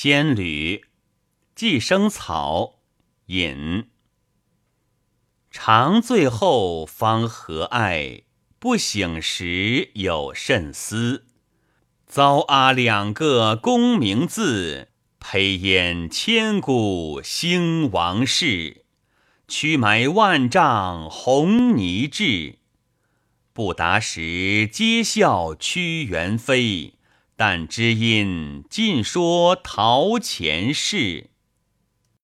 仙侣，寄生草，引。长醉后方何爱？不醒时有甚思？遭阿两个功名字，佩烟千古兴亡事。屈埋万丈红泥质，不达时皆笑屈原飞。但知音尽说陶前事。